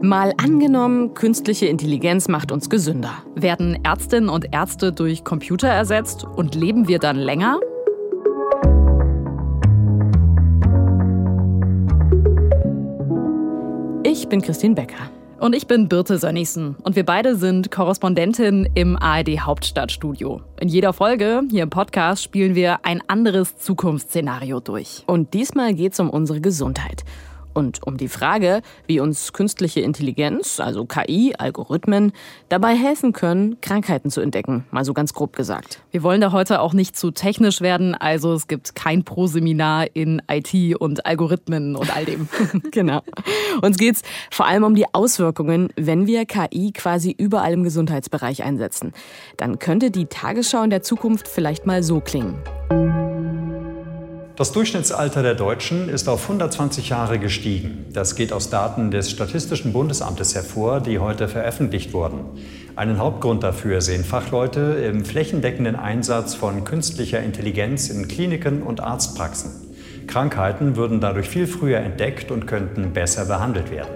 Mal angenommen, künstliche Intelligenz macht uns gesünder. Werden Ärztinnen und Ärzte durch Computer ersetzt und leben wir dann länger? Ich bin Christine Becker. Und ich bin Birte Sönnigsen und wir beide sind Korrespondentin im ARD Hauptstadtstudio. In jeder Folge hier im Podcast spielen wir ein anderes Zukunftsszenario durch. Und diesmal geht es um unsere Gesundheit und um die Frage, wie uns künstliche Intelligenz, also KI, Algorithmen, dabei helfen können, Krankheiten zu entdecken, mal so ganz grob gesagt. Wir wollen da heute auch nicht zu technisch werden, also es gibt kein Pro-Seminar in IT und Algorithmen und all dem. genau. Uns geht es vor allem um die Auswirkungen, wenn wir KI quasi überall im Gesundheitsbereich einsetzen. Dann könnte die Tagesschau in der Zukunft vielleicht mal so klingen. Das Durchschnittsalter der Deutschen ist auf 120 Jahre gestiegen. Das geht aus Daten des Statistischen Bundesamtes hervor, die heute veröffentlicht wurden. Einen Hauptgrund dafür sehen Fachleute im flächendeckenden Einsatz von künstlicher Intelligenz in Kliniken und Arztpraxen. Krankheiten würden dadurch viel früher entdeckt und könnten besser behandelt werden.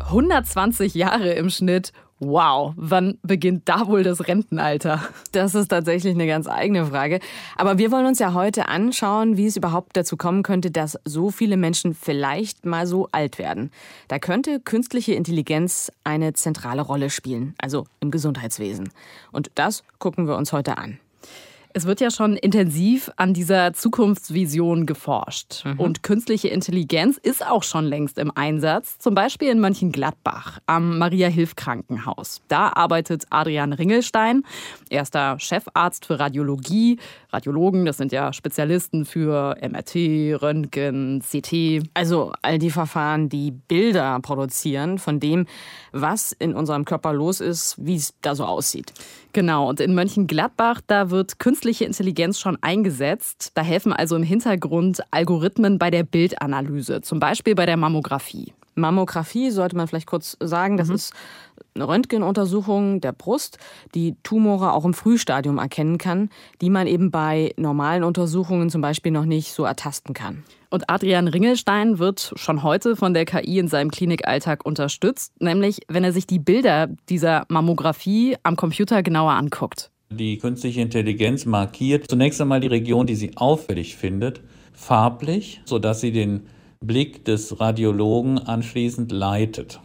120 Jahre im Schnitt. Wow, wann beginnt da wohl das Rentenalter? Das ist tatsächlich eine ganz eigene Frage. Aber wir wollen uns ja heute anschauen, wie es überhaupt dazu kommen könnte, dass so viele Menschen vielleicht mal so alt werden. Da könnte künstliche Intelligenz eine zentrale Rolle spielen, also im Gesundheitswesen. Und das gucken wir uns heute an. Es wird ja schon intensiv an dieser Zukunftsvision geforscht. Mhm. Und künstliche Intelligenz ist auch schon längst im Einsatz, zum Beispiel in Mönchengladbach am Maria-Hilf-Krankenhaus. Da arbeitet Adrian Ringelstein, erster Chefarzt für Radiologie. Radiologen, das sind ja Spezialisten für MRT, Röntgen, CT. Also all die Verfahren, die Bilder produzieren von dem, was in unserem Körper los ist, wie es da so aussieht. Genau, und in Mönchengladbach, da wird künstliche Intelligenz schon eingesetzt. Da helfen also im Hintergrund Algorithmen bei der Bildanalyse, zum Beispiel bei der Mammographie. Mammographie sollte man vielleicht kurz sagen, das mhm. ist eine Röntgenuntersuchung der Brust, die Tumore auch im Frühstadium erkennen kann, die man eben bei normalen Untersuchungen zum Beispiel noch nicht so ertasten kann. Und Adrian Ringelstein wird schon heute von der KI in seinem Klinikalltag unterstützt, nämlich wenn er sich die Bilder dieser Mammographie am Computer genauer anguckt. Die künstliche Intelligenz markiert zunächst einmal die Region, die sie auffällig findet, farblich, sodass sie den Blick des Radiologen anschließend leitet.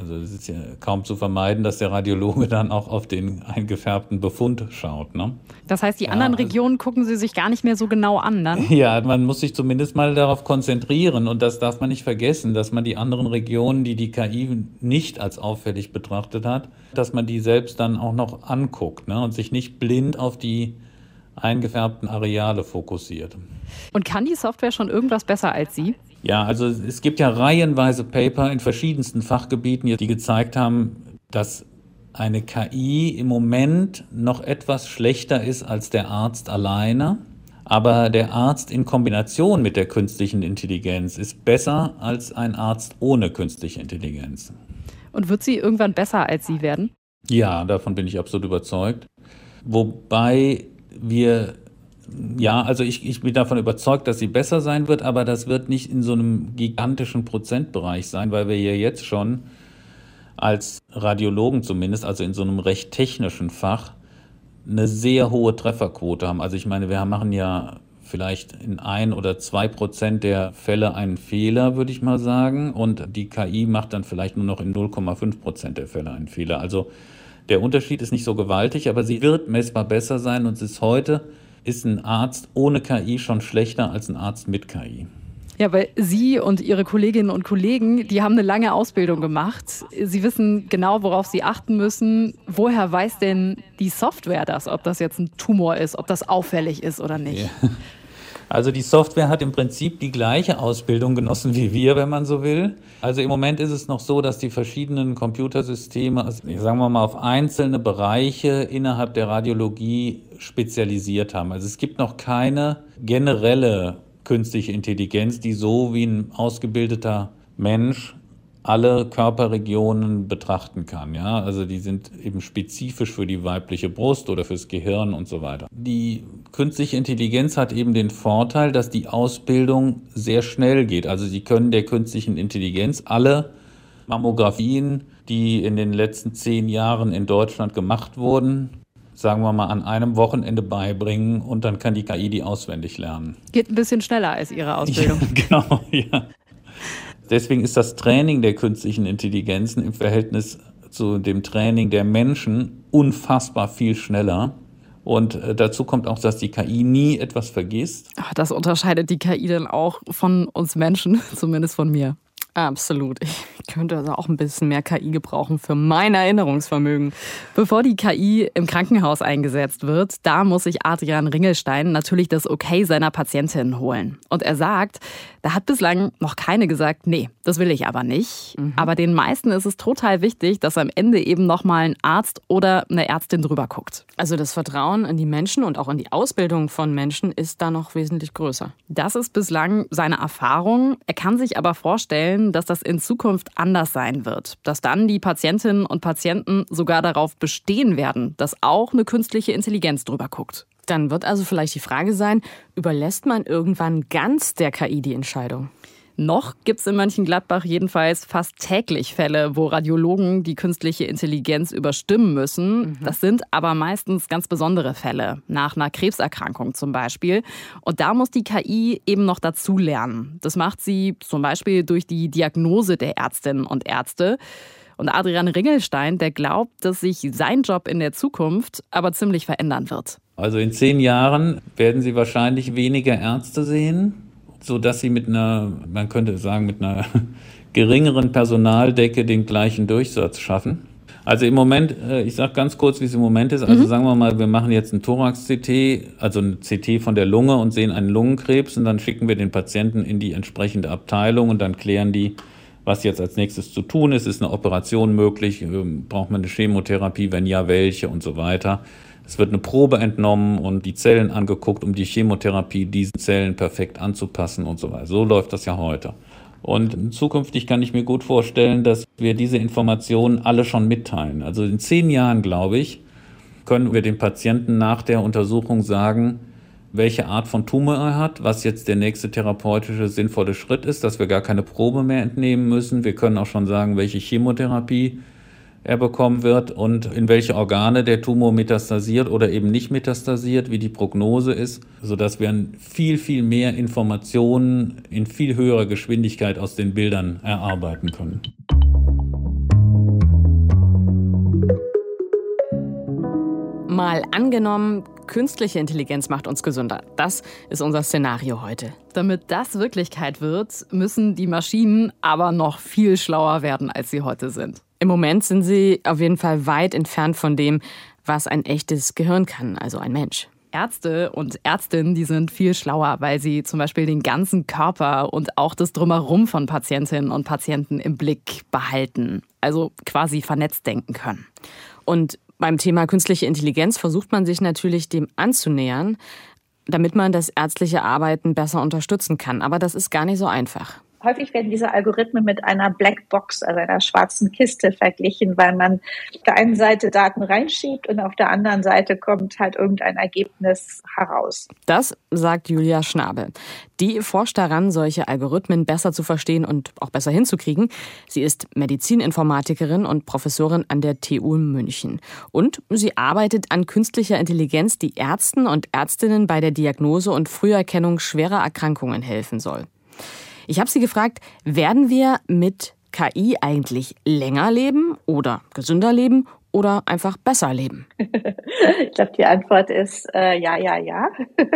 Also es ist ja kaum zu vermeiden, dass der Radiologe dann auch auf den eingefärbten Befund schaut. Ne? Das heißt, die anderen ja, also Regionen gucken Sie sich gar nicht mehr so genau an dann? Ja, man muss sich zumindest mal darauf konzentrieren und das darf man nicht vergessen, dass man die anderen Regionen, die die KI nicht als auffällig betrachtet hat, dass man die selbst dann auch noch anguckt ne? und sich nicht blind auf die eingefärbten Areale fokussiert. Und kann die Software schon irgendwas besser als Sie? Ja, also es gibt ja reihenweise Paper in verschiedensten Fachgebieten, die gezeigt haben, dass eine KI im Moment noch etwas schlechter ist als der Arzt alleine. Aber der Arzt in Kombination mit der künstlichen Intelligenz ist besser als ein Arzt ohne künstliche Intelligenz. Und wird sie irgendwann besser als Sie werden? Ja, davon bin ich absolut überzeugt. Wobei wir ja, also ich, ich bin davon überzeugt, dass sie besser sein wird, aber das wird nicht in so einem gigantischen Prozentbereich sein, weil wir ja jetzt schon als Radiologen zumindest, also in so einem recht technischen Fach, eine sehr hohe Trefferquote haben. Also ich meine, wir machen ja vielleicht in ein oder zwei Prozent der Fälle einen Fehler, würde ich mal sagen, und die KI macht dann vielleicht nur noch in 0,5 Prozent der Fälle einen Fehler. Also der Unterschied ist nicht so gewaltig, aber sie wird messbar besser sein und es ist heute ist ein Arzt ohne KI schon schlechter als ein Arzt mit KI. Ja, weil Sie und Ihre Kolleginnen und Kollegen, die haben eine lange Ausbildung gemacht. Sie wissen genau, worauf Sie achten müssen. Woher weiß denn die Software das, ob das jetzt ein Tumor ist, ob das auffällig ist oder nicht? Ja. Also die Software hat im Prinzip die gleiche Ausbildung genossen wie wir, wenn man so will. Also im Moment ist es noch so, dass die verschiedenen Computersysteme, also sagen wir mal, auf einzelne Bereiche innerhalb der Radiologie spezialisiert haben. Also es gibt noch keine generelle künstliche Intelligenz, die so wie ein ausgebildeter Mensch alle Körperregionen betrachten kann. Ja? Also die sind eben spezifisch für die weibliche Brust oder fürs Gehirn und so weiter. Die künstliche Intelligenz hat eben den Vorteil, dass die Ausbildung sehr schnell geht. Also sie können der künstlichen Intelligenz alle Mammografien, die in den letzten zehn Jahren in Deutschland gemacht wurden, sagen wir mal, an einem Wochenende beibringen und dann kann die KI die auswendig lernen. Geht ein bisschen schneller als Ihre Ausbildung. Ja, genau, ja. Deswegen ist das Training der künstlichen Intelligenzen im Verhältnis zu dem Training der Menschen unfassbar viel schneller. Und äh, dazu kommt auch, dass die KI nie etwas vergisst. Das unterscheidet die KI dann auch von uns Menschen, zumindest von mir. Absolut. Ich könnte also auch ein bisschen mehr KI gebrauchen für mein Erinnerungsvermögen. Bevor die KI im Krankenhaus eingesetzt wird, da muss sich Adrian Ringelstein natürlich das Okay seiner Patientin holen. Und er sagt, da hat bislang noch keine gesagt, nee, das will ich aber nicht. Mhm. Aber den meisten ist es total wichtig, dass am Ende eben nochmal ein Arzt oder eine Ärztin drüber guckt. Also das Vertrauen in die Menschen und auch in die Ausbildung von Menschen ist da noch wesentlich größer. Das ist bislang seine Erfahrung. Er kann sich aber vorstellen, dass das in Zukunft anders sein wird. Dass dann die Patientinnen und Patienten sogar darauf bestehen werden, dass auch eine künstliche Intelligenz drüber guckt. Dann wird also vielleicht die Frage sein, überlässt man irgendwann ganz der KI die Entscheidung? Noch gibt es in Mönchengladbach jedenfalls fast täglich Fälle, wo Radiologen die künstliche Intelligenz überstimmen müssen. Mhm. Das sind aber meistens ganz besondere Fälle, nach einer Krebserkrankung zum Beispiel. Und da muss die KI eben noch dazu lernen. Das macht sie zum Beispiel durch die Diagnose der Ärztinnen und Ärzte. Und Adrian Ringelstein, der glaubt, dass sich sein Job in der Zukunft aber ziemlich verändern wird. Also in zehn Jahren werden Sie wahrscheinlich weniger Ärzte sehen, sodass Sie mit einer, man könnte sagen, mit einer geringeren Personaldecke den gleichen Durchsatz schaffen. Also im Moment, äh, ich sage ganz kurz, wie es im Moment ist. Also mhm. sagen wir mal, wir machen jetzt ein Thorax-CT, also ein CT von der Lunge und sehen einen Lungenkrebs und dann schicken wir den Patienten in die entsprechende Abteilung und dann klären die, was jetzt als nächstes zu tun ist. Ist eine Operation möglich? Ähm, braucht man eine Chemotherapie? Wenn ja, welche und so weiter. Es wird eine Probe entnommen und die Zellen angeguckt, um die Chemotherapie diesen Zellen perfekt anzupassen und so weiter. So läuft das ja heute. Und zukünftig kann ich mir gut vorstellen, dass wir diese Informationen alle schon mitteilen. Also in zehn Jahren, glaube ich, können wir dem Patienten nach der Untersuchung sagen, welche Art von Tumor er hat, was jetzt der nächste therapeutische sinnvolle Schritt ist, dass wir gar keine Probe mehr entnehmen müssen. Wir können auch schon sagen, welche Chemotherapie er bekommen wird und in welche Organe der Tumor metastasiert oder eben nicht metastasiert, wie die Prognose ist, sodass wir viel, viel mehr Informationen in viel höherer Geschwindigkeit aus den Bildern erarbeiten können. Mal angenommen, künstliche Intelligenz macht uns gesünder. Das ist unser Szenario heute. Damit das Wirklichkeit wird, müssen die Maschinen aber noch viel schlauer werden, als sie heute sind. Im Moment sind sie auf jeden Fall weit entfernt von dem, was ein echtes Gehirn kann, also ein Mensch. Ärzte und Ärztinnen, die sind viel schlauer, weil sie zum Beispiel den ganzen Körper und auch das Drumherum von Patientinnen und Patienten im Blick behalten. Also quasi vernetzt denken können. Und beim Thema künstliche Intelligenz versucht man sich natürlich dem anzunähern, damit man das ärztliche Arbeiten besser unterstützen kann. Aber das ist gar nicht so einfach häufig werden diese Algorithmen mit einer Blackbox, also einer schwarzen Kiste verglichen, weil man auf der einen Seite Daten reinschiebt und auf der anderen Seite kommt halt irgendein Ergebnis heraus. Das sagt Julia Schnabel. Die forscht daran, solche Algorithmen besser zu verstehen und auch besser hinzukriegen. Sie ist Medizininformatikerin und Professorin an der TU München. Und sie arbeitet an künstlicher Intelligenz, die Ärzten und Ärztinnen bei der Diagnose und Früherkennung schwerer Erkrankungen helfen soll. Ich habe sie gefragt, werden wir mit KI eigentlich länger leben oder gesünder leben oder einfach besser leben? ich glaube, die Antwort ist äh, ja, ja, ja.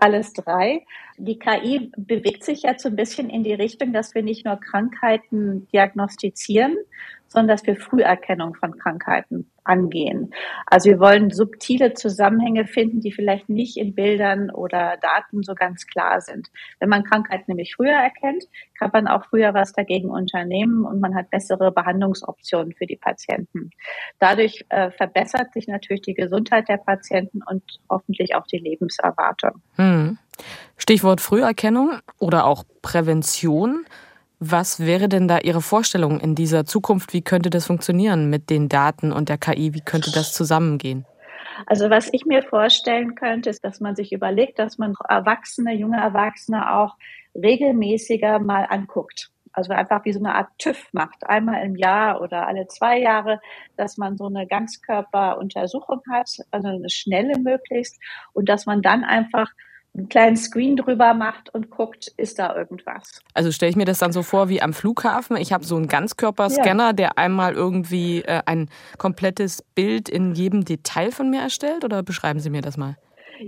Alles drei. Die KI bewegt sich jetzt so ein bisschen in die Richtung, dass wir nicht nur Krankheiten diagnostizieren, sondern dass wir Früherkennung von Krankheiten angehen. Also wir wollen subtile Zusammenhänge finden, die vielleicht nicht in Bildern oder Daten so ganz klar sind. Wenn man Krankheiten nämlich früher erkennt, kann man auch früher was dagegen unternehmen und man hat bessere Behandlungsoptionen für die Patienten. Dadurch äh, verbessert sich natürlich die Gesundheit der Patienten und hoffentlich auch die Lebenserwartung. Hm. Stichwort Früherkennung oder auch Prävention. Was wäre denn da Ihre Vorstellung in dieser Zukunft? Wie könnte das funktionieren mit den Daten und der KI? Wie könnte das zusammengehen? Also was ich mir vorstellen könnte, ist, dass man sich überlegt, dass man Erwachsene, junge Erwachsene auch regelmäßiger mal anguckt. Also einfach wie so eine Art TÜV macht, einmal im Jahr oder alle zwei Jahre, dass man so eine Ganzkörperuntersuchung hat, also eine schnelle möglichst, und dass man dann einfach einen kleinen Screen drüber macht und guckt, ist da irgendwas. Also stelle ich mir das dann so vor wie am Flughafen. Ich habe so einen Ganzkörperscanner, ja. der einmal irgendwie äh, ein komplettes Bild in jedem Detail von mir erstellt? Oder beschreiben Sie mir das mal?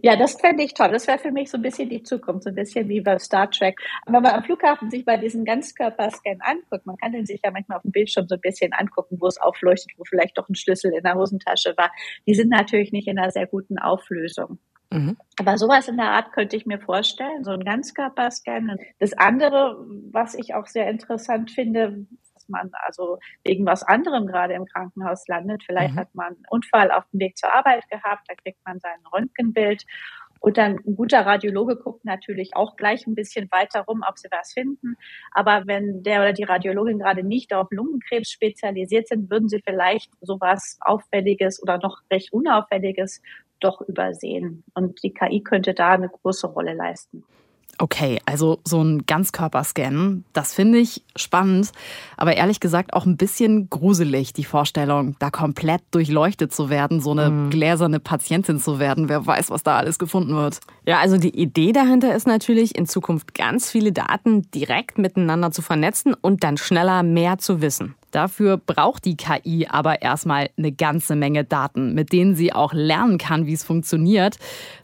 Ja, das fände ich toll. Das wäre für mich so ein bisschen die Zukunft, so ein bisschen wie bei Star Trek. wenn man am Flughafen sich bei diesen Ganzkörperscan anguckt, man kann den sich ja manchmal auf dem Bildschirm so ein bisschen angucken, wo es aufleuchtet, wo vielleicht doch ein Schlüssel in der Hosentasche war. Die sind natürlich nicht in einer sehr guten Auflösung. Mhm. Aber sowas in der Art könnte ich mir vorstellen, so ein Ganzkörperscan. Das andere, was ich auch sehr interessant finde, dass man also wegen was anderem gerade im Krankenhaus landet. Vielleicht mhm. hat man einen Unfall auf dem Weg zur Arbeit gehabt, da kriegt man sein Röntgenbild. Und dann ein guter Radiologe guckt natürlich auch gleich ein bisschen weiter rum, ob sie was finden. Aber wenn der oder die Radiologin gerade nicht auf Lungenkrebs spezialisiert sind, würden sie vielleicht sowas Auffälliges oder noch recht Unauffälliges doch übersehen. Und die KI könnte da eine große Rolle leisten. Okay, also so ein Ganzkörperscan, das finde ich spannend, aber ehrlich gesagt auch ein bisschen gruselig, die Vorstellung, da komplett durchleuchtet zu werden, so eine mhm. gläserne Patientin zu werden. Wer weiß, was da alles gefunden wird. Ja, also die Idee dahinter ist natürlich, in Zukunft ganz viele Daten direkt miteinander zu vernetzen und dann schneller mehr zu wissen. Dafür braucht die KI aber erstmal eine ganze Menge Daten, mit denen sie auch lernen kann, wie es funktioniert.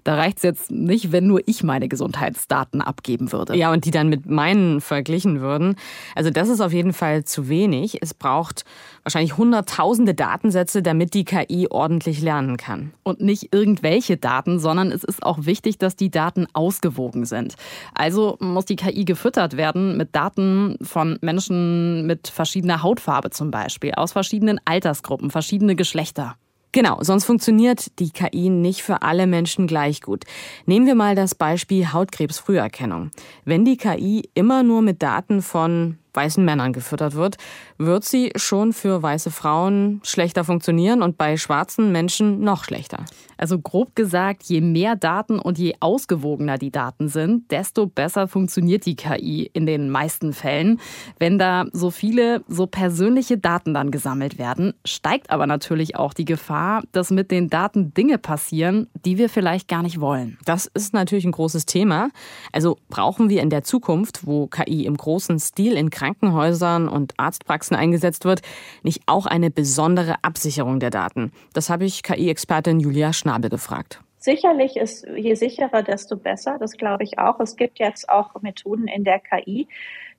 Da reicht es jetzt nicht, wenn nur ich meine Gesundheitsdaten abgeben würde. Ja, und die dann mit meinen verglichen würden. Also das ist auf jeden Fall zu wenig. Es braucht wahrscheinlich hunderttausende Datensätze, damit die KI ordentlich lernen kann. Und nicht irgendwelche Daten, sondern es ist auch wichtig, dass die Daten ausgewogen sind. Also muss die KI gefüttert werden mit Daten von Menschen mit verschiedener Hautfarbe zum Beispiel, aus verschiedenen Altersgruppen, verschiedene Geschlechter. Genau, sonst funktioniert die KI nicht für alle Menschen gleich gut. Nehmen wir mal das Beispiel Hautkrebsfrüherkennung. Wenn die KI immer nur mit Daten von weißen Männern gefüttert wird, wird sie schon für weiße Frauen schlechter funktionieren und bei schwarzen Menschen noch schlechter. Also grob gesagt, je mehr Daten und je ausgewogener die Daten sind, desto besser funktioniert die KI in den meisten Fällen. Wenn da so viele, so persönliche Daten dann gesammelt werden, steigt aber natürlich auch die Gefahr, dass mit den Daten Dinge passieren, die wir vielleicht gar nicht wollen. Das ist natürlich ein großes Thema. Also brauchen wir in der Zukunft, wo KI im großen Stil in Krankenhäusern und Arztpraxen eingesetzt wird, nicht auch eine besondere Absicherung der Daten? Das habe ich KI-Expertin Julia Schnabel gefragt. Sicherlich ist je sicherer, desto besser. Das glaube ich auch. Es gibt jetzt auch Methoden in der KI,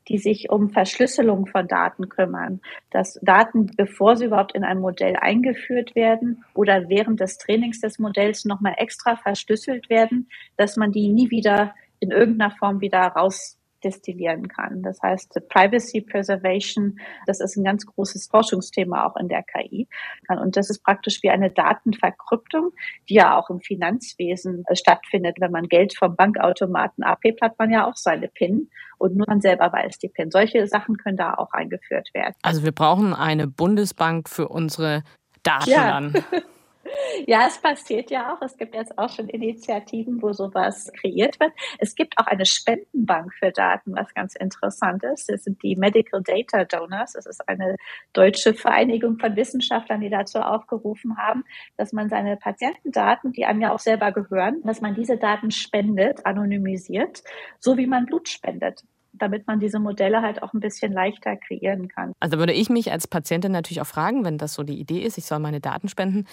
die sich um Verschlüsselung von Daten kümmern. Dass Daten, bevor sie überhaupt in ein Modell eingeführt werden oder während des Trainings des Modells nochmal extra verschlüsselt werden, dass man die nie wieder in irgendeiner Form wieder raus destillieren kann. Das heißt, Privacy Preservation, das ist ein ganz großes Forschungsthema auch in der KI. Und das ist praktisch wie eine Datenverkryptung, die ja auch im Finanzwesen äh, stattfindet. Wenn man Geld vom Bankautomaten abhebt, hat man ja auch seine PIN und nur man selber weiß die PIN. Solche Sachen können da auch eingeführt werden. Also wir brauchen eine Bundesbank für unsere Daten ja. dann. Ja, es passiert ja auch. Es gibt jetzt auch schon Initiativen, wo sowas kreiert wird. Es gibt auch eine Spendenbank für Daten, was ganz interessant ist. Das sind die Medical Data Donors. Das ist eine deutsche Vereinigung von Wissenschaftlern, die dazu aufgerufen haben, dass man seine Patientendaten, die einem ja auch selber gehören, dass man diese Daten spendet, anonymisiert, so wie man Blut spendet damit man diese Modelle halt auch ein bisschen leichter kreieren kann. Also würde ich mich als Patientin natürlich auch fragen, wenn das so die Idee ist, ich soll meine Daten spenden,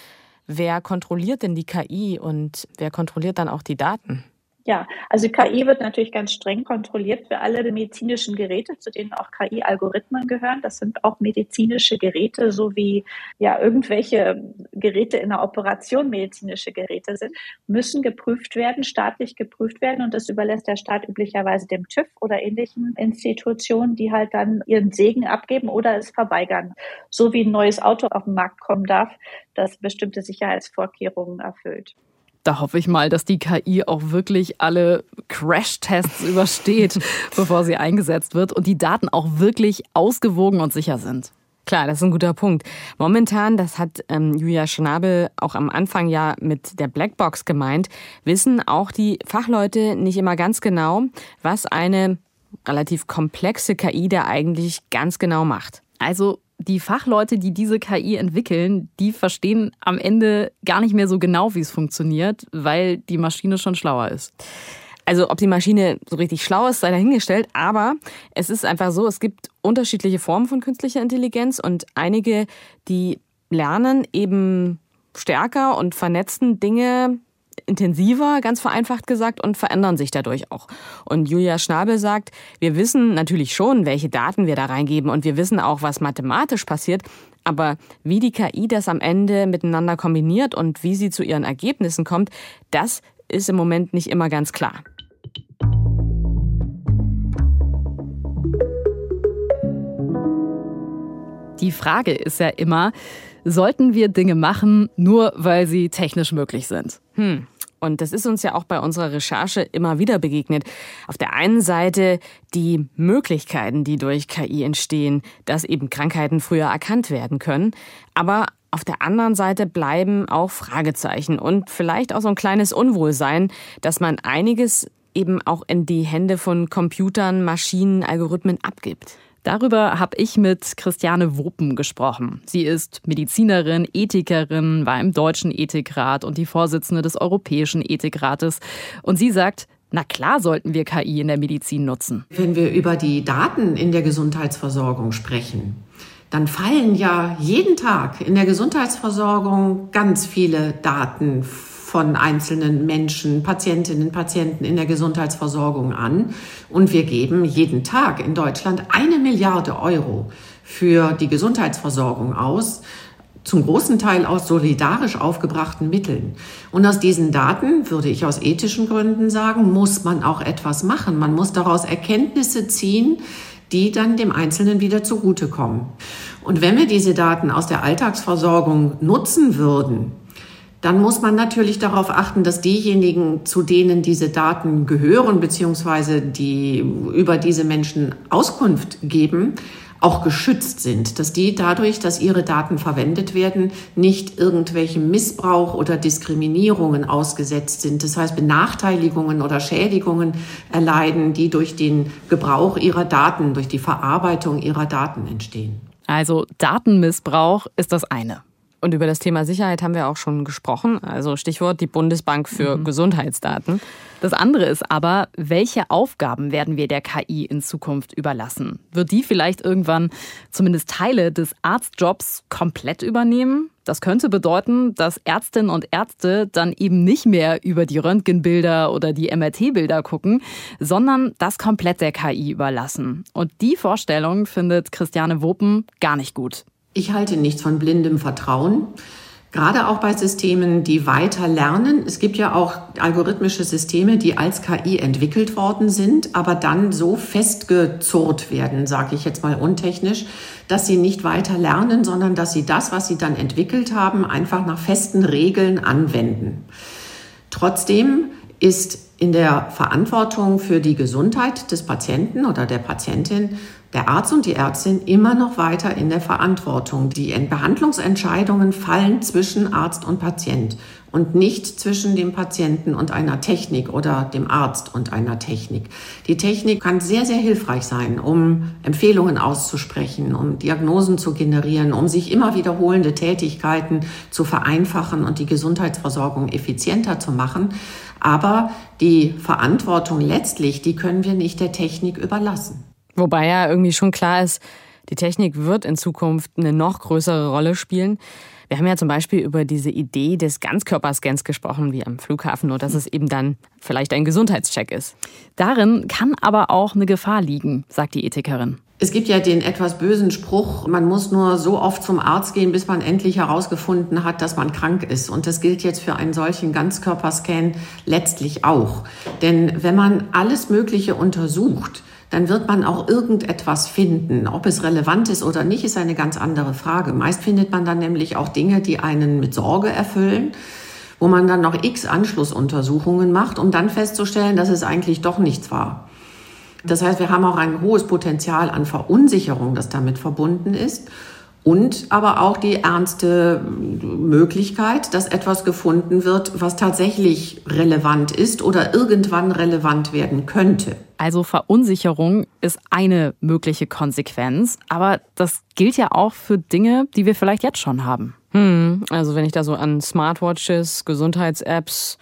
Wer kontrolliert denn die KI und wer kontrolliert dann auch die Daten? Ja, also KI wird natürlich ganz streng kontrolliert für alle medizinischen Geräte, zu denen auch KI-Algorithmen gehören. Das sind auch medizinische Geräte, so wie ja irgendwelche Geräte in der Operation medizinische Geräte sind, müssen geprüft werden, staatlich geprüft werden. Und das überlässt der Staat üblicherweise dem TÜV oder ähnlichen Institutionen, die halt dann ihren Segen abgeben oder es verweigern. So wie ein neues Auto auf den Markt kommen darf, das bestimmte Sicherheitsvorkehrungen erfüllt. Da hoffe ich mal, dass die KI auch wirklich alle Crash-Tests übersteht, bevor sie eingesetzt wird und die Daten auch wirklich ausgewogen und sicher sind. Klar, das ist ein guter Punkt. Momentan, das hat ähm, Julia Schnabel auch am Anfang ja mit der Blackbox gemeint, wissen auch die Fachleute nicht immer ganz genau, was eine relativ komplexe KI da eigentlich ganz genau macht. Also die Fachleute, die diese KI entwickeln, die verstehen am Ende gar nicht mehr so genau, wie es funktioniert, weil die Maschine schon schlauer ist. Also ob die Maschine so richtig schlau ist, sei dahingestellt, aber es ist einfach so, es gibt unterschiedliche Formen von künstlicher Intelligenz und einige, die lernen eben stärker und vernetzen Dinge intensiver, ganz vereinfacht gesagt, und verändern sich dadurch auch. Und Julia Schnabel sagt, wir wissen natürlich schon, welche Daten wir da reingeben und wir wissen auch, was mathematisch passiert, aber wie die KI das am Ende miteinander kombiniert und wie sie zu ihren Ergebnissen kommt, das ist im Moment nicht immer ganz klar. Die Frage ist ja immer, sollten wir Dinge machen, nur weil sie technisch möglich sind? Hm. Und das ist uns ja auch bei unserer Recherche immer wieder begegnet. Auf der einen Seite die Möglichkeiten, die durch KI entstehen, dass eben Krankheiten früher erkannt werden können. Aber auf der anderen Seite bleiben auch Fragezeichen und vielleicht auch so ein kleines Unwohlsein, dass man einiges eben auch in die Hände von Computern, Maschinen, Algorithmen abgibt. Darüber habe ich mit Christiane Wopen gesprochen. Sie ist Medizinerin, Ethikerin, war im Deutschen Ethikrat und die Vorsitzende des Europäischen Ethikrates. Und sie sagt, na klar sollten wir KI in der Medizin nutzen. Wenn wir über die Daten in der Gesundheitsversorgung sprechen, dann fallen ja jeden Tag in der Gesundheitsversorgung ganz viele Daten von einzelnen Menschen, Patientinnen, Patienten in der Gesundheitsversorgung an. Und wir geben jeden Tag in Deutschland eine Milliarde Euro für die Gesundheitsversorgung aus zum großen Teil aus solidarisch aufgebrachten Mitteln. Und aus diesen Daten, würde ich aus ethischen Gründen sagen, muss man auch etwas machen. Man muss daraus Erkenntnisse ziehen, die dann dem Einzelnen wieder zugutekommen. Und wenn wir diese Daten aus der Alltagsversorgung nutzen würden, dann muss man natürlich darauf achten, dass diejenigen, zu denen diese Daten gehören, beziehungsweise die über diese Menschen Auskunft geben, auch geschützt sind, dass die dadurch, dass ihre Daten verwendet werden, nicht irgendwelchem Missbrauch oder Diskriminierungen ausgesetzt sind. Das heißt, Benachteiligungen oder Schädigungen erleiden, die durch den Gebrauch ihrer Daten, durch die Verarbeitung ihrer Daten entstehen. Also Datenmissbrauch ist das eine. Und über das Thema Sicherheit haben wir auch schon gesprochen. Also Stichwort die Bundesbank für mhm. Gesundheitsdaten. Das andere ist aber, welche Aufgaben werden wir der KI in Zukunft überlassen? Wird die vielleicht irgendwann zumindest Teile des Arztjobs komplett übernehmen? Das könnte bedeuten, dass Ärztinnen und Ärzte dann eben nicht mehr über die Röntgenbilder oder die MRT-Bilder gucken, sondern das komplett der KI überlassen. Und die Vorstellung findet Christiane Wopen gar nicht gut. Ich halte nichts von blindem Vertrauen. Gerade auch bei Systemen, die weiter lernen. Es gibt ja auch algorithmische Systeme, die als KI entwickelt worden sind, aber dann so festgezurrt werden, sage ich jetzt mal untechnisch, dass sie nicht weiter lernen, sondern dass sie das, was sie dann entwickelt haben, einfach nach festen Regeln anwenden. Trotzdem ist in der Verantwortung für die Gesundheit des Patienten oder der Patientin der Arzt und die Ärztin immer noch weiter in der Verantwortung. Die Behandlungsentscheidungen fallen zwischen Arzt und Patient und nicht zwischen dem Patienten und einer Technik oder dem Arzt und einer Technik. Die Technik kann sehr, sehr hilfreich sein, um Empfehlungen auszusprechen, um Diagnosen zu generieren, um sich immer wiederholende Tätigkeiten zu vereinfachen und die Gesundheitsversorgung effizienter zu machen. Aber die Verantwortung letztlich, die können wir nicht der Technik überlassen. Wobei ja irgendwie schon klar ist, die Technik wird in Zukunft eine noch größere Rolle spielen. Wir haben ja zum Beispiel über diese Idee des Ganzkörperscans gesprochen, wie am Flughafen, nur dass es eben dann vielleicht ein Gesundheitscheck ist. Darin kann aber auch eine Gefahr liegen, sagt die Ethikerin. Es gibt ja den etwas bösen Spruch, man muss nur so oft zum Arzt gehen, bis man endlich herausgefunden hat, dass man krank ist. Und das gilt jetzt für einen solchen Ganzkörperscan letztlich auch. Denn wenn man alles Mögliche untersucht, dann wird man auch irgendetwas finden. Ob es relevant ist oder nicht, ist eine ganz andere Frage. Meist findet man dann nämlich auch Dinge, die einen mit Sorge erfüllen, wo man dann noch x Anschlussuntersuchungen macht, um dann festzustellen, dass es eigentlich doch nichts war. Das heißt, wir haben auch ein hohes Potenzial an Verunsicherung, das damit verbunden ist. Und aber auch die ernste Möglichkeit, dass etwas gefunden wird, was tatsächlich relevant ist oder irgendwann relevant werden könnte. Also Verunsicherung ist eine mögliche Konsequenz, aber das gilt ja auch für Dinge, die wir vielleicht jetzt schon haben. Hm, also wenn ich da so an Smartwatches, Gesundheits-Apps,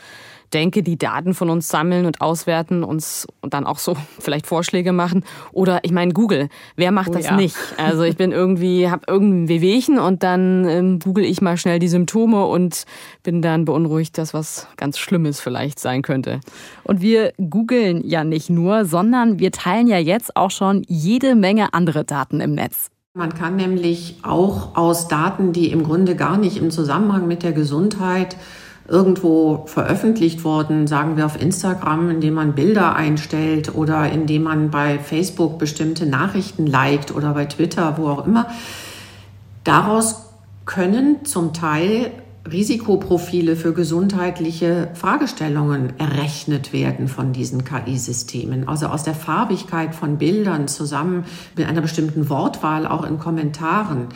denke, die Daten von uns sammeln und auswerten, uns und dann auch so vielleicht Vorschläge machen. Oder ich meine Google, wer macht oh, das ja. nicht? Also ich bin irgendwie, habe irgendein Wehwehchen und dann ähm, google ich mal schnell die Symptome und bin dann beunruhigt, dass was ganz Schlimmes vielleicht sein könnte. Und wir googeln ja nicht nur, sondern wir teilen ja jetzt auch schon jede Menge andere Daten im Netz. Man kann nämlich auch aus Daten, die im Grunde gar nicht im Zusammenhang mit der Gesundheit irgendwo veröffentlicht worden, sagen wir auf Instagram, indem man Bilder einstellt oder indem man bei Facebook bestimmte Nachrichten liked oder bei Twitter, wo auch immer. Daraus können zum Teil Risikoprofile für gesundheitliche Fragestellungen errechnet werden von diesen KI-Systemen. Also aus der Farbigkeit von Bildern zusammen mit einer bestimmten Wortwahl auch in Kommentaren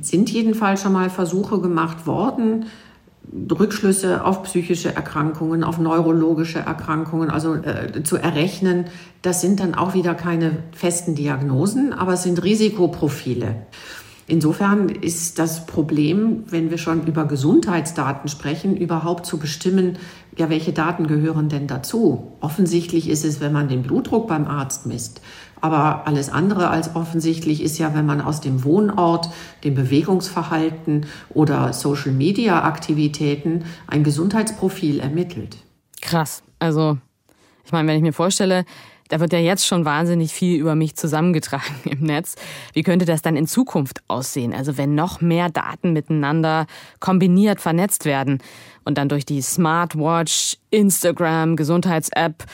sind jedenfalls schon mal Versuche gemacht worden, Rückschlüsse auf psychische Erkrankungen, auf neurologische Erkrankungen, also äh, zu errechnen. Das sind dann auch wieder keine festen Diagnosen, aber es sind Risikoprofile. Insofern ist das Problem, wenn wir schon über Gesundheitsdaten sprechen, überhaupt zu bestimmen, ja, welche Daten gehören denn dazu? Offensichtlich ist es, wenn man den Blutdruck beim Arzt misst. Aber alles andere als offensichtlich ist ja, wenn man aus dem Wohnort, dem Bewegungsverhalten oder Social-Media-Aktivitäten ein Gesundheitsprofil ermittelt. Krass. Also, ich meine, wenn ich mir vorstelle, da wird ja jetzt schon wahnsinnig viel über mich zusammengetragen im Netz. Wie könnte das dann in Zukunft aussehen? Also wenn noch mehr Daten miteinander kombiniert vernetzt werden und dann durch die Smartwatch, Instagram, Gesundheits-App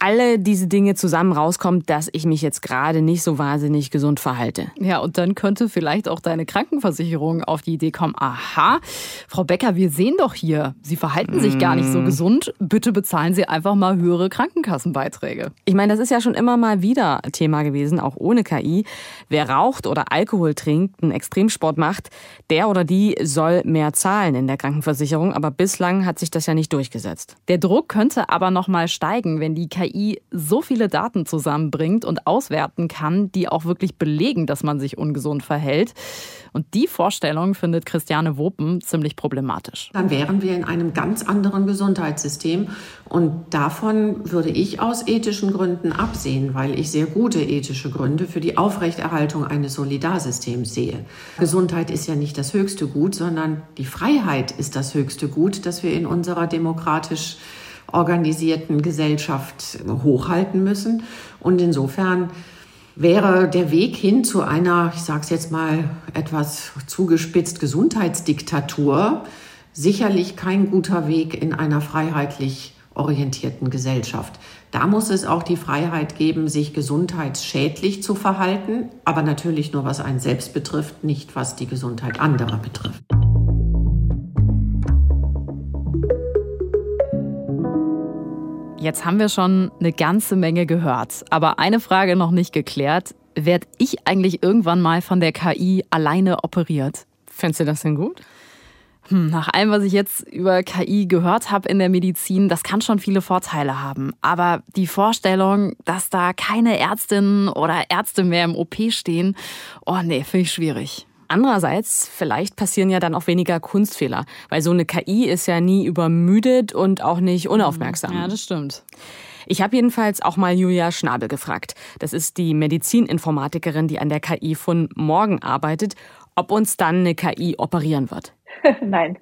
alle diese Dinge zusammen rauskommt, dass ich mich jetzt gerade nicht so wahnsinnig gesund verhalte. Ja, und dann könnte vielleicht auch deine Krankenversicherung auf die Idee kommen, aha, Frau Becker, wir sehen doch hier, Sie verhalten sich gar nicht so mm. gesund, bitte bezahlen Sie einfach mal höhere Krankenkassenbeiträge. Ich meine, das ist ja schon immer mal wieder Thema gewesen, auch ohne KI. Wer raucht oder Alkohol trinkt, einen Extremsport macht, der oder die soll mehr zahlen in der Krankenversicherung, aber bislang hat sich das ja nicht durchgesetzt. Der Druck könnte aber noch mal steigen, wenn die KI KI so viele Daten zusammenbringt und auswerten kann, die auch wirklich belegen, dass man sich ungesund verhält. Und die Vorstellung findet Christiane Wopen ziemlich problematisch. Dann wären wir in einem ganz anderen Gesundheitssystem. Und davon würde ich aus ethischen Gründen absehen, weil ich sehr gute ethische Gründe für die Aufrechterhaltung eines Solidarsystems sehe. Gesundheit ist ja nicht das höchste Gut, sondern die Freiheit ist das höchste Gut, das wir in unserer demokratisch organisierten Gesellschaft hochhalten müssen. Und insofern wäre der Weg hin zu einer, ich sage es jetzt mal etwas zugespitzt, Gesundheitsdiktatur sicherlich kein guter Weg in einer freiheitlich orientierten Gesellschaft. Da muss es auch die Freiheit geben, sich gesundheitsschädlich zu verhalten, aber natürlich nur was einen selbst betrifft, nicht was die Gesundheit anderer betrifft. Jetzt haben wir schon eine ganze Menge gehört, aber eine Frage noch nicht geklärt. Werd ich eigentlich irgendwann mal von der KI alleine operiert? Fändest du das denn gut? Hm, nach allem, was ich jetzt über KI gehört habe in der Medizin, das kann schon viele Vorteile haben. Aber die Vorstellung, dass da keine Ärztinnen oder Ärzte mehr im OP stehen, oh nee, finde ich schwierig. Andererseits, vielleicht passieren ja dann auch weniger Kunstfehler, weil so eine KI ist ja nie übermüdet und auch nicht unaufmerksam. Ja, das stimmt. Ich habe jedenfalls auch mal Julia Schnabel gefragt. Das ist die Medizininformatikerin, die an der KI von morgen arbeitet, ob uns dann eine KI operieren wird. Nein.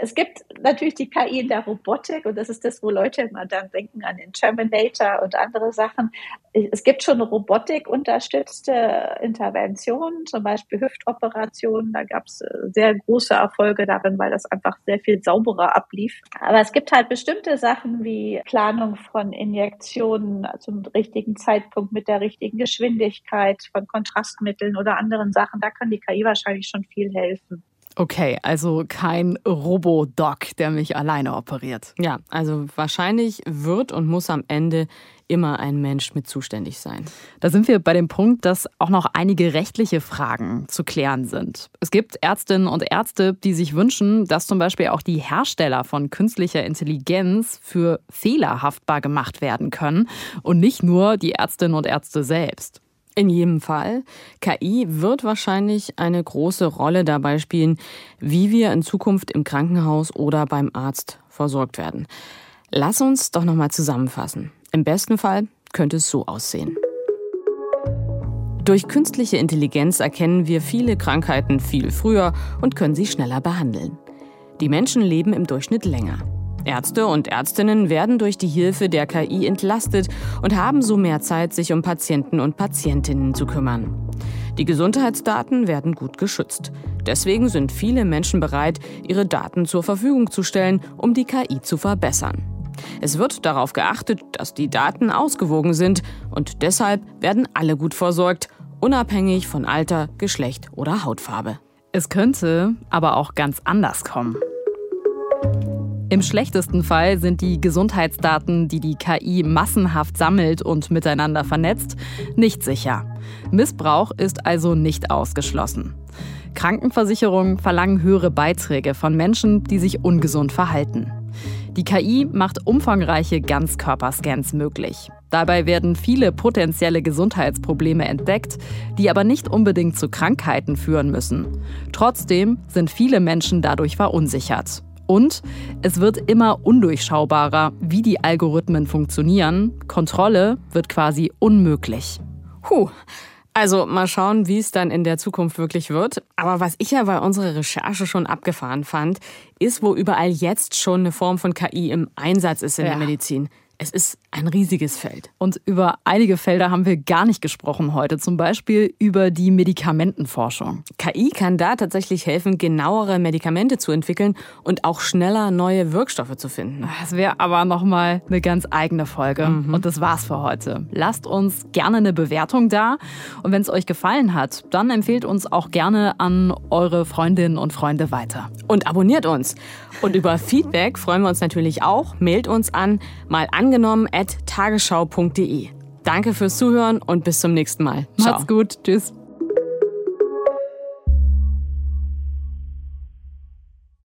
Es gibt natürlich die KI in der Robotik und das ist das, wo Leute immer dann denken an den Terminator und andere Sachen. Es gibt schon Robotik unterstützte Interventionen, zum Beispiel Hüftoperationen. Da gab es äh, sehr große Erfolge darin, weil das einfach sehr viel sauberer ablief. Aber es gibt halt bestimmte Sachen wie Planung von Injektionen zum richtigen Zeitpunkt mit der richtigen Geschwindigkeit von Kontrastmitteln oder anderen Sachen. Da kann die KI wahrscheinlich schon viel helfen. Okay, also kein Robodoc, der mich alleine operiert. Ja, also wahrscheinlich wird und muss am Ende immer ein Mensch mit zuständig sein. Da sind wir bei dem Punkt, dass auch noch einige rechtliche Fragen zu klären sind. Es gibt Ärztinnen und Ärzte, die sich wünschen, dass zum Beispiel auch die Hersteller von künstlicher Intelligenz für Fehler haftbar gemacht werden können und nicht nur die Ärztinnen und Ärzte selbst. In jedem Fall. KI wird wahrscheinlich eine große Rolle dabei spielen, wie wir in Zukunft im Krankenhaus oder beim Arzt versorgt werden. Lass uns doch noch mal zusammenfassen. Im besten Fall könnte es so aussehen. Durch künstliche Intelligenz erkennen wir viele Krankheiten viel früher und können sie schneller behandeln. Die Menschen leben im Durchschnitt länger. Ärzte und Ärztinnen werden durch die Hilfe der KI entlastet und haben so mehr Zeit, sich um Patienten und Patientinnen zu kümmern. Die Gesundheitsdaten werden gut geschützt. Deswegen sind viele Menschen bereit, ihre Daten zur Verfügung zu stellen, um die KI zu verbessern. Es wird darauf geachtet, dass die Daten ausgewogen sind und deshalb werden alle gut versorgt, unabhängig von Alter, Geschlecht oder Hautfarbe. Es könnte aber auch ganz anders kommen. Im schlechtesten Fall sind die Gesundheitsdaten, die die KI massenhaft sammelt und miteinander vernetzt, nicht sicher. Missbrauch ist also nicht ausgeschlossen. Krankenversicherungen verlangen höhere Beiträge von Menschen, die sich ungesund verhalten. Die KI macht umfangreiche Ganzkörperscans möglich. Dabei werden viele potenzielle Gesundheitsprobleme entdeckt, die aber nicht unbedingt zu Krankheiten führen müssen. Trotzdem sind viele Menschen dadurch verunsichert. Und es wird immer undurchschaubarer, wie die Algorithmen funktionieren. Kontrolle wird quasi unmöglich. Puh, also mal schauen, wie es dann in der Zukunft wirklich wird. Aber was ich ja bei unserer Recherche schon abgefahren fand, ist, wo überall jetzt schon eine Form von KI im Einsatz ist in ja. der Medizin. Es ist ein riesiges Feld. Und über einige Felder haben wir gar nicht gesprochen heute, zum Beispiel über die Medikamentenforschung. KI kann da tatsächlich helfen, genauere Medikamente zu entwickeln und auch schneller neue Wirkstoffe zu finden. Das wäre aber nochmal eine ganz eigene Folge. Mhm. Und das war's für heute. Lasst uns gerne eine Bewertung da. Und wenn es euch gefallen hat, dann empfehlt uns auch gerne an eure Freundinnen und Freunde weiter. Und abonniert uns. Und über Feedback freuen wir uns natürlich auch. Mailt uns an, mal angenommen at tagesschau.de. Danke fürs Zuhören und bis zum nächsten Mal. Ciao. Macht's gut. Tschüss.